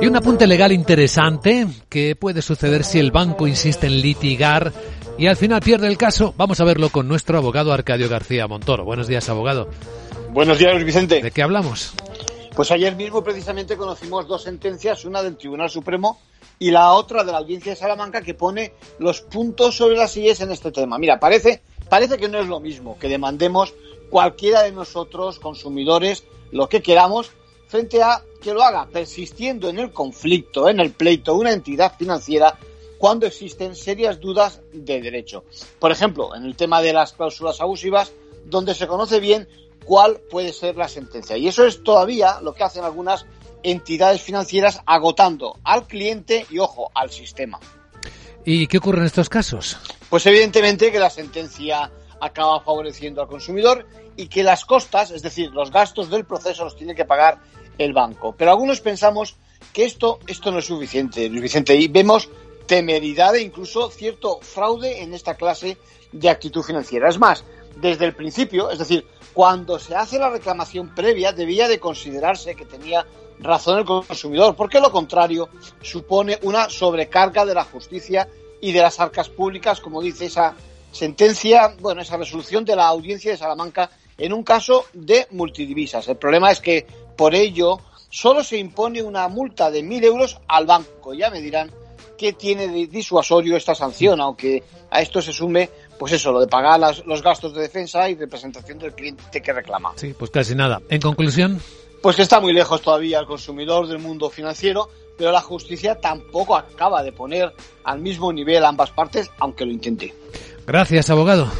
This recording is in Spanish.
Y un apunte legal interesante que puede suceder si el banco insiste en litigar y al final pierde el caso. Vamos a verlo con nuestro abogado Arcadio García Montoro. Buenos días, abogado. Buenos días, Vicente. ¿De qué hablamos? Pues ayer mismo precisamente conocimos dos sentencias, una del Tribunal Supremo y la otra de la Audiencia de Salamanca que pone los puntos sobre las sillas en este tema. Mira, parece, parece que no es lo mismo que demandemos cualquiera de nosotros, consumidores, lo que queramos, frente a que lo haga persistiendo en el conflicto, en el pleito, una entidad financiera cuando existen serias dudas de derecho. Por ejemplo, en el tema de las cláusulas abusivas, donde se conoce bien cuál puede ser la sentencia. Y eso es todavía lo que hacen algunas entidades financieras agotando al cliente y, ojo, al sistema. ¿Y qué ocurre en estos casos? Pues evidentemente que la sentencia acaba favoreciendo al consumidor y que las costas, es decir, los gastos del proceso los tiene que pagar el banco. Pero algunos pensamos que esto, esto no es suficiente, Luis Vicente, y vemos temeridad e incluso cierto fraude en esta clase de actitud financiera. Es más, desde el principio, es decir, cuando se hace la reclamación previa, debía de considerarse que tenía razón el consumidor, porque lo contrario supone una sobrecarga de la justicia y de las arcas públicas, como dice esa sentencia, bueno, esa resolución de la audiencia de Salamanca en un caso de multidivisas. El problema es que por ello solo se impone una multa de mil euros al banco. Ya me dirán qué tiene de disuasorio esta sanción, aunque a esto se sume pues eso, lo de pagar los gastos de defensa y representación del cliente que reclama. Sí, pues casi nada. En conclusión. Pues que está muy lejos todavía el consumidor del mundo financiero, pero la justicia tampoco acaba de poner al mismo nivel ambas partes, aunque lo intente. Gracias, abogado.